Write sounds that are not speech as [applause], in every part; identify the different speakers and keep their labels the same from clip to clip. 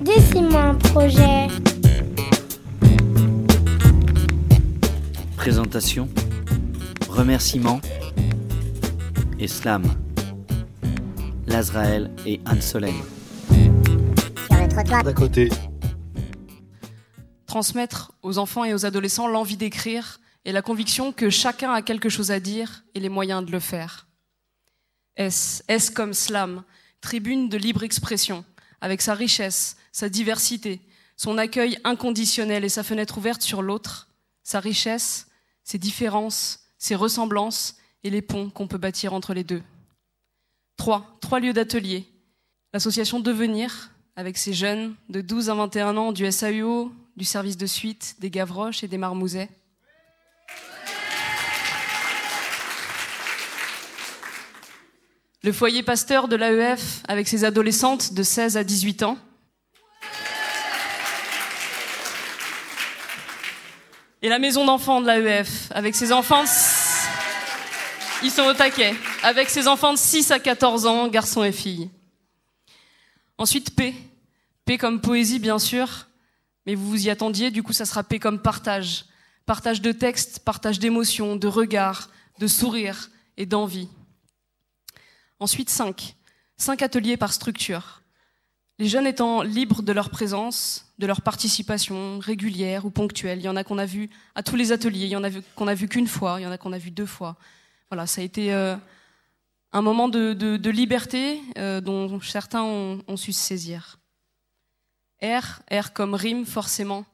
Speaker 1: Dessine-moi un projet.
Speaker 2: Présentation, remerciements et slam. L'Azraël et Anne Solène.
Speaker 1: Sur le trottoir.
Speaker 3: D'à côté.
Speaker 4: transmettre aux enfants et aux adolescents l'envie d'écrire et la conviction que chacun a quelque chose à dire et les moyens de le faire. S, S comme slam, tribune de libre expression, avec sa richesse, sa diversité, son accueil inconditionnel et sa fenêtre ouverte sur l'autre, sa richesse, ses différences, ses ressemblances et les ponts qu'on peut bâtir entre les deux. Trois, trois lieux d'atelier. L'association Devenir, avec ses jeunes de 12 à 21 ans du SAUO, du service de suite, des Gavroches et des Marmousets. Le foyer pasteur de l'AEF avec ses adolescentes de 16 à 18 ans. Et la maison d'enfants de l'AEF avec ses enfants. Ils sont au taquet. Avec ses enfants de 6 à 14 ans, garçons et filles. Ensuite, P. P comme poésie, bien sûr. Mais vous vous y attendiez, du coup, ça sera P comme partage. Partage de textes, partage d'émotions, de regards, de sourires et d'envie. Ensuite, 5. 5 ateliers par structure. Les jeunes étant libres de leur présence, de leur participation régulière ou ponctuelle. Il y en a qu'on a vu à tous les ateliers, il y en a qu'on a vu qu'une fois, il y en a qu'on a vu deux fois. Voilà, ça a été euh, un moment de, liberté euh, dont certains ont, ont su se saisir. R, R comme rime forcément.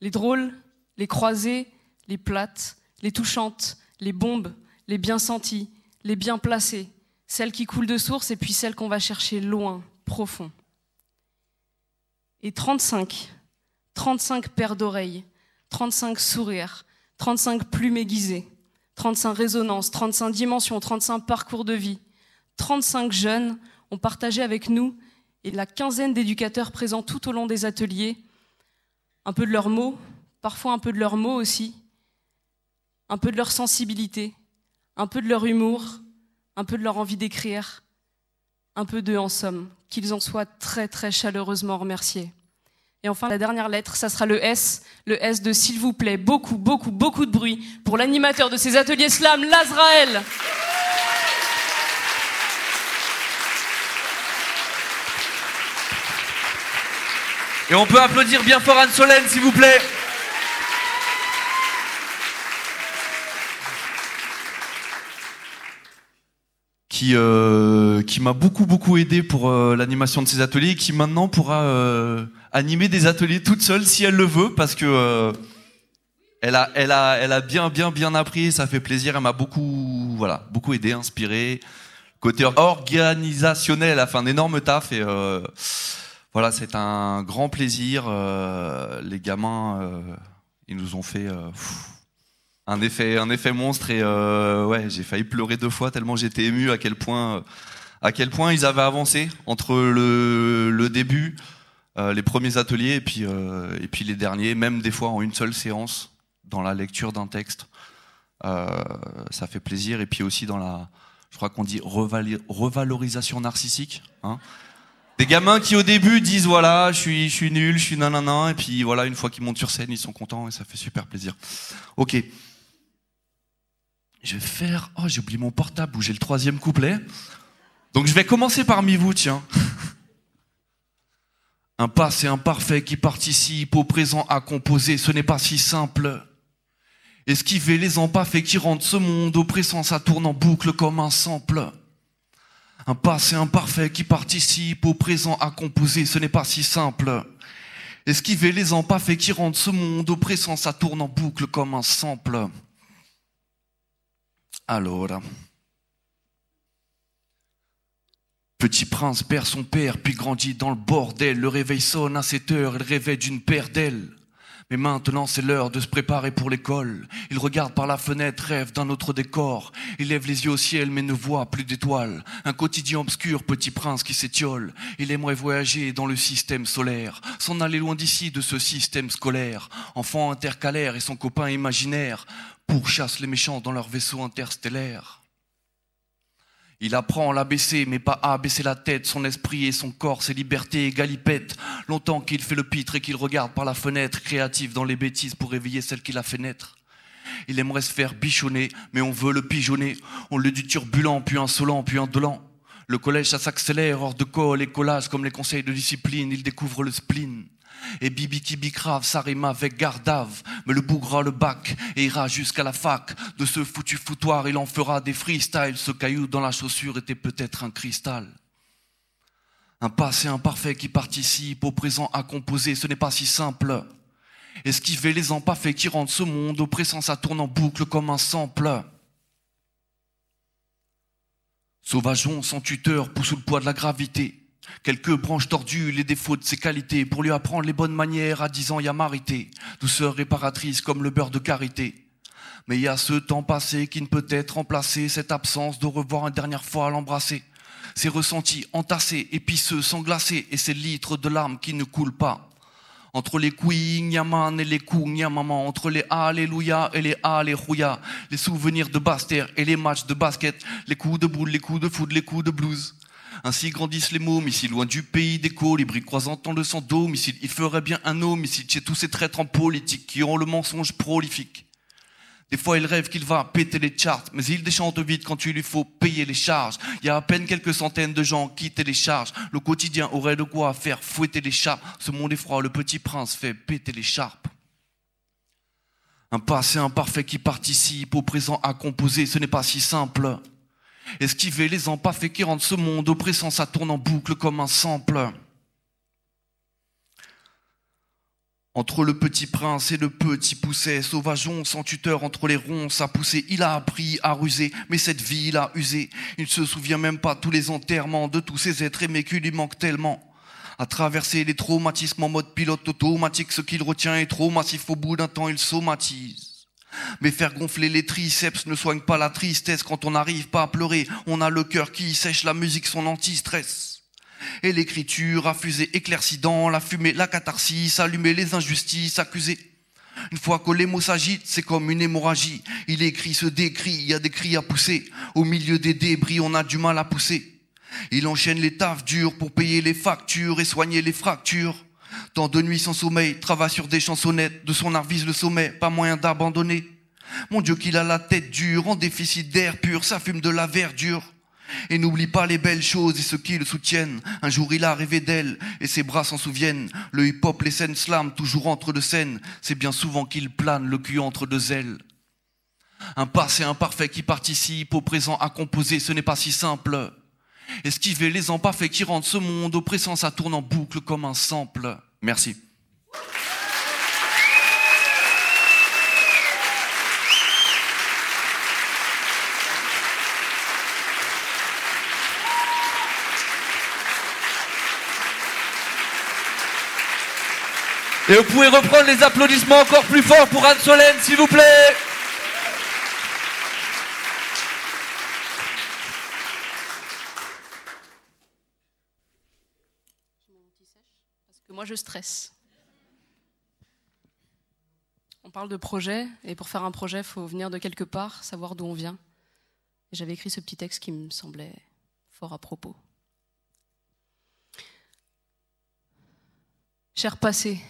Speaker 4: Les drôles, les croisées, les plates, les touchantes, les bombes, les bien senties, les bien placées, celles qui coulent de source et puis celles qu'on va chercher loin, profond. Et 35, 35 paires d'oreilles, 35 sourires, 35 plumes aiguisées, 35 résonances, 35 dimensions, 35 parcours de vie. 35 jeunes ont partagé avec nous et la quinzaine d'éducateurs présents tout au long des ateliers un peu de leurs mots, parfois un peu de leurs mots aussi, un peu de leur sensibilité, un peu de leur humour, un peu de leur envie d'écrire, un peu d'eux en somme, qu'ils en soient très très chaleureusement remerciés. Et enfin, la dernière lettre, ça sera le S, le S de s'il vous plaît, beaucoup, beaucoup, beaucoup de bruit pour l'animateur de ces ateliers slam, l'Azraël.
Speaker 5: Et on peut applaudir bien fort Anne Solène, s'il vous plaît. Qui, euh, qui m'a beaucoup beaucoup aidé pour euh, l'animation de ces ateliers et qui maintenant pourra euh, animer des ateliers toute seule si elle le veut parce que elle a elle a elle a bien bien bien appris ça fait plaisir elle m'a beaucoup voilà beaucoup aidé inspiré côté organisationnel elle a fait un énorme taf et voilà, c'est un grand plaisir. les gamins, ils nous ont fait un effet, un effet monstre et euh, ouais, j'ai failli pleurer deux fois tellement j'étais ému à quel point, à quel point ils avaient avancé entre le, début, euh, les premiers ateliers et puis euh, et puis les derniers, même des fois en une seule séance dans la lecture d'un texte. Ça fait plaisir et puis aussi dans la, je crois qu'on dit revalorisation narcissique. Hein des gamins qui au début disent voilà, je suis, je suis nul, je suis nanana, et puis voilà, une fois qu'ils montent sur scène, ils sont contents et ça fait super plaisir. Ok. Je vais faire. Oh, j'ai oublié mon portable où j'ai le troisième couplet. Donc je vais commencer parmi vous, tiens. [laughs] Un passé imparfait qui participe au présent à composer, ce n'est pas si simple. Esquiver les imparfaits qui rendent ce monde oppressant, ça tourne en boucle comme un sample. Un passé imparfait qui participe au présent à composer, ce n'est pas si simple. Esquiver les imparfaits qui rendent ce monde oppressant, ça tourne en boucle comme un sample. Alors. Petit prince perd son père, puis grandit dans le bordel. Le réveil sonne à 7 heures, il rêvait d'une paire d'ailes. Mais maintenant c'est l'heure de se préparer pour l'école. Il regarde par la fenêtre, rêve d'un autre décor. Il lève les yeux au ciel mais ne voit plus d'étoiles. Un quotidien obscur, petit prince qui s'étiole. Il aimerait voyager dans le système solaire, s'en aller loin d'ici de ce système scolaire. Enfant intercalaire et son copain imaginaire pourchassent les méchants dans leur vaisseau interstellaire. Il apprend à l'abaisser, mais pas à baisser la tête, son esprit et son corps, ses libertés et galipette. Longtemps qu'il fait le pitre et qu'il regarde par la fenêtre, créatif dans les bêtises pour réveiller celle qui l'a fait naître. Il aimerait se faire bichonner, mais on veut le pigeonner. On le dit turbulent, puis insolent, puis indolent. Le collège, ça s'accélère, hors de colle et collage, comme les conseils de discipline, il découvre le spleen. Et Bibi ça rime avec gardave, mais le bougrera le bac et ira jusqu'à la fac. De ce foutu foutoir, il en fera des freestyles. Ce caillou dans la chaussure était peut-être un cristal. Un passé imparfait qui participe au présent à composer, ce n'est pas si simple. Esquiver les empaffés qui rendent ce monde oppressant, ça tourne en boucle comme un sample. Sauvageon, sans tuteur, pousse sous le poids de la gravité. Quelques branches tordues, les défauts de ses qualités, pour lui apprendre les bonnes manières, à dix ans y a marité, douceur réparatrice comme le beurre de karité. Mais il y a ce temps passé qui ne peut être remplacé, cette absence de revoir une dernière fois l'embrasser. Ces ressentis entassés, épiceux, sanglacés, et ces litres de larmes qui ne coulent pas. Entre les couilles, Nyaman et les coups, maman, entre les Alléluia et les Alléluia, les souvenirs de Basse-Terre et les matchs de basket, les coups de boule, les coups de foot, les coups de blues. Ainsi grandissent les mômes, ici loin du pays d'écho, les briques croisant dans le sang dôme, ici il ferait bien un homme, ici chez tous ces traîtres en politique qui ont le mensonge prolifique. Des fois, il rêve qu'il va péter les charts, mais il déchante vite quand il lui faut payer les charges. Il y a à peine quelques centaines de gens qui téléchargent. Le quotidien aurait de quoi faire fouetter les chats. Ce monde est froid, le petit prince fait péter les charpes. Un passé imparfait qui participe au présent à composer, ce n'est pas si simple. Esquiver les empaffés qui rendent ce monde oppressant, ça tourne en boucle comme un sample. Entre le petit prince et le petit pousset, sauvageon sans tuteur entre les ronces à pousser, il a appris à ruser, mais cette vie il a usé. Il ne se souvient même pas tous les enterrements de tous ces êtres aimés qui lui manquent tellement. À traverser les traumatismes en mode pilote automatique, ce qu'il retient est trop massif, au bout d'un temps il somatise. Mais faire gonfler les triceps ne soigne pas la tristesse quand on n'arrive pas à pleurer. On a le cœur qui sèche la musique, son anti-stress. Et l'écriture a fusé éclairci dans la fumée, la catharsis, allumer les injustices, accuser. Une fois que les mots c'est comme une hémorragie. Il écrit, se décrit, il y a des cris à pousser. Au milieu des débris, on a du mal à pousser. Il enchaîne les tafs dures pour payer les factures et soigner les fractures. Tant de nuits sans sommeil, travaille sur des chansonnettes, de son art vise le sommet, pas moyen d'abandonner. Mon Dieu qu'il a la tête dure, en déficit d'air pur, ça fume de la verdure. Et n'oublie pas les belles choses et ceux qui le soutiennent. Un jour il a rêvé d'elle et ses bras s'en souviennent. Le hip-hop, les scènes slam, toujours entre deux scènes. C'est bien souvent qu'il plane le cul entre deux ailes. Un passé imparfait qui participe au présent à composer, ce n'est pas si simple. Esquiver les imparfaits qui rendent ce monde oppressant, ça tourne en boucle comme un sample. Merci. Et vous pouvez reprendre les applaudissements encore plus forts pour Anne Solène, s'il vous plaît.
Speaker 4: Moi, je stresse. On parle de projet, et pour faire un projet, il faut venir de quelque part, savoir d'où on vient. J'avais écrit ce petit texte qui me semblait fort à propos. Cher passé,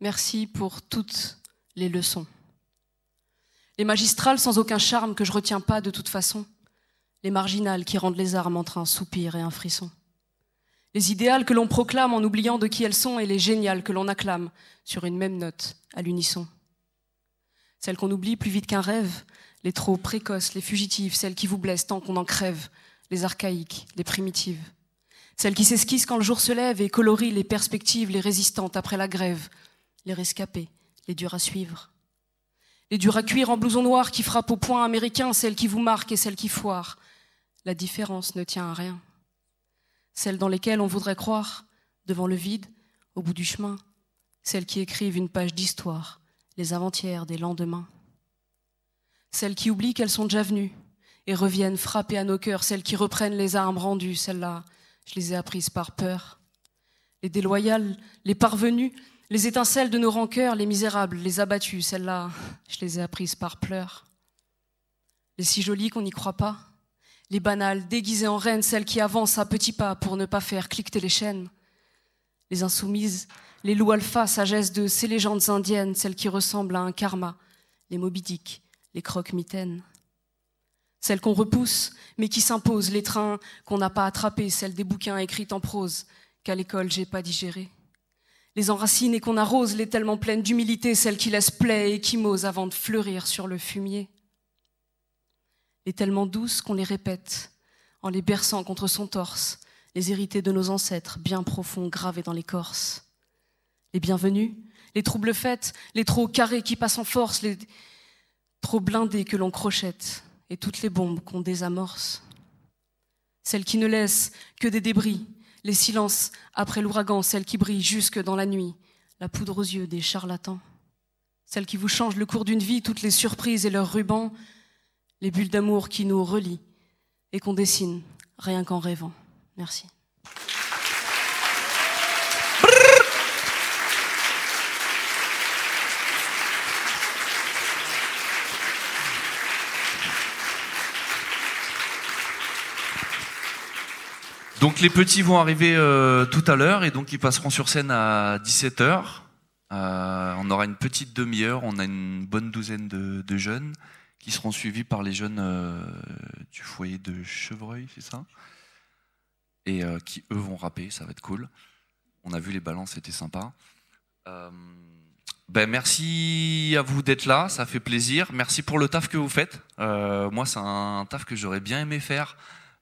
Speaker 4: Merci pour toutes les leçons. Les magistrales sans aucun charme que je retiens pas de toute façon. Les marginales qui rendent les armes entre un soupir et un frisson. Les idéales que l'on proclame en oubliant de qui elles sont et les géniales que l'on acclame sur une même note à l'unisson. Celles qu'on oublie plus vite qu'un rêve, les trop précoces, les fugitives, celles qui vous blessent tant qu'on en crève, les archaïques, les primitives. Celles qui s'esquissent quand le jour se lève et colorient les perspectives, les résistantes après la grève, les rescapés, les durs à suivre. Les durs à cuire en blouson noir qui frappent au point américain, celles qui vous marquent et celles qui foirent. La différence ne tient à rien. Celles dans lesquelles on voudrait croire, devant le vide, au bout du chemin. Celles qui écrivent une page d'histoire, les avant-hier des lendemains. Celles qui oublient qu'elles sont déjà venues et reviennent frapper à nos cœurs, celles qui reprennent les armes rendues, celles-là, je les ai apprises par peur. Les déloyales, les parvenus, les étincelles de nos rancœurs, les misérables, les abattus, celles-là, je les ai apprises par pleurs. Les si jolies qu'on n'y croit pas, Les banales, déguisées en reines, celles qui avancent à petits pas pour ne pas faire cliqueter les chaînes. Les insoumises, les loups alpha, sagesse de ces légendes indiennes, celles qui ressemblent à un karma, les Moby Dick, les croques-mitaines. Celles qu'on repousse, mais qui s'imposent, les trains qu'on n'a pas attrapés, celles des bouquins écrits en prose, qu'à l'école j'ai pas digéré. Les enracines et qu'on arrose, les tellement pleines d'humilité, celles qui laissent plaie et qui m'osent avant de fleurir sur le fumier. Les tellement douces qu'on les répète, en les berçant contre son torse, les hérités de nos ancêtres, bien profonds, gravés dans l'écorce. Les bienvenus, les troubles faits, les trop carrés qui passent en force, les trop blindés que l'on crochette, et toutes les bombes qu'on désamorce. Celles qui ne laissent que des débris, les silences après l'ouragan, celles qui brillent jusque dans la nuit, la poudre aux yeux des charlatans. Celles qui vous changent le cours d'une vie, toutes les surprises et leurs rubans, les bulles d'amour qui nous relient et qu'on dessine rien qu'en rêvant. Merci.
Speaker 5: Donc les petits vont arriver euh, tout à l'heure et donc ils passeront sur scène à 17h. Euh, on aura une petite demi-heure, on a une bonne douzaine de, de, jeunes qui seront suivis par les jeunes euh, du foyer de Chevreuil, c'est ça? Et euh, qui eux vont rapper, ça va être cool. On a vu les balances, c'était sympa. Euh, ben merci à vous d'être là, ça fait plaisir. Merci pour le taf que vous faites. moi, c'est un taf que j'aurais bien aimé faire.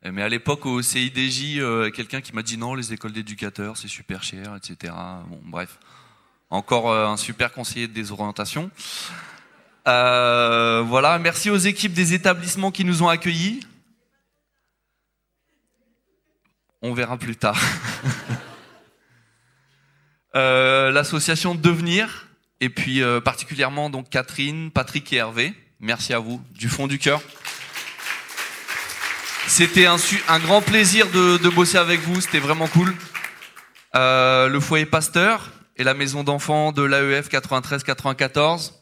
Speaker 5: Mais à l'époque au CIDJ, quelqu'un qui m'a dit non, les écoles d'éducateurs, c'est super cher, etc. Bon, bref. Encore un super conseiller de désorientation. Euh, voilà, merci aux équipes des établissements qui nous ont accueillis. On verra plus tard. [laughs] euh, L'association Devenir, et puis euh, particulièrement donc Catherine, Patrick et Hervé. Merci à vous, du fond du cœur. C'était un, grand plaisir de, bosser avec vous, c'était vraiment cool. Le foyer Pasteur et la maison d'enfants de l'AEF 93-94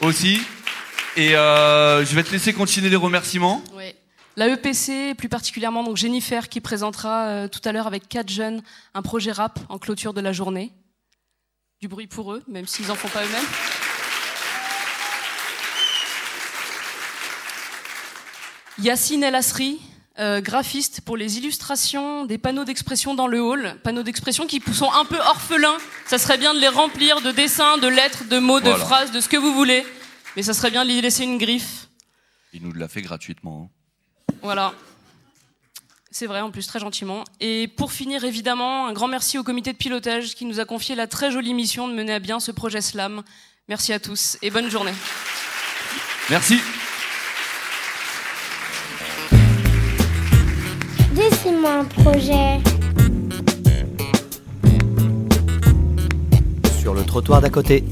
Speaker 5: aussi. Et euh, je vais te laisser continuer les remerciements.
Speaker 4: La EPC, plus particulièrement donc Jennifer, qui présentera euh, tout à l'heure avec quatre jeunes un projet rap en clôture de la journée. Du bruit pour eux, même s'ils en font pas eux-mêmes. Yacine El Asri, euh, graphiste pour les illustrations des panneaux d'expression dans le hall. Panneaux d'expression qui sont un peu orphelins. Ça serait bien de les remplir de dessins, de lettres, de mots, de
Speaker 5: Voilà.
Speaker 4: phrases, de ce que vous voulez. Mais ça serait bien de lui laisser une griffe.
Speaker 5: Il nous l'a fait gratuitement.
Speaker 4: Voilà. C'est vrai, en plus, très gentiment. Et pour finir, évidemment, un grand merci au comité de pilotage qui nous a confié la très jolie mission de mener à bien ce projet SLAM. Merci à tous et bonne journée.
Speaker 5: Merci.
Speaker 1: Dessine-moi un projet.
Speaker 2: Sur le trottoir d'à côté.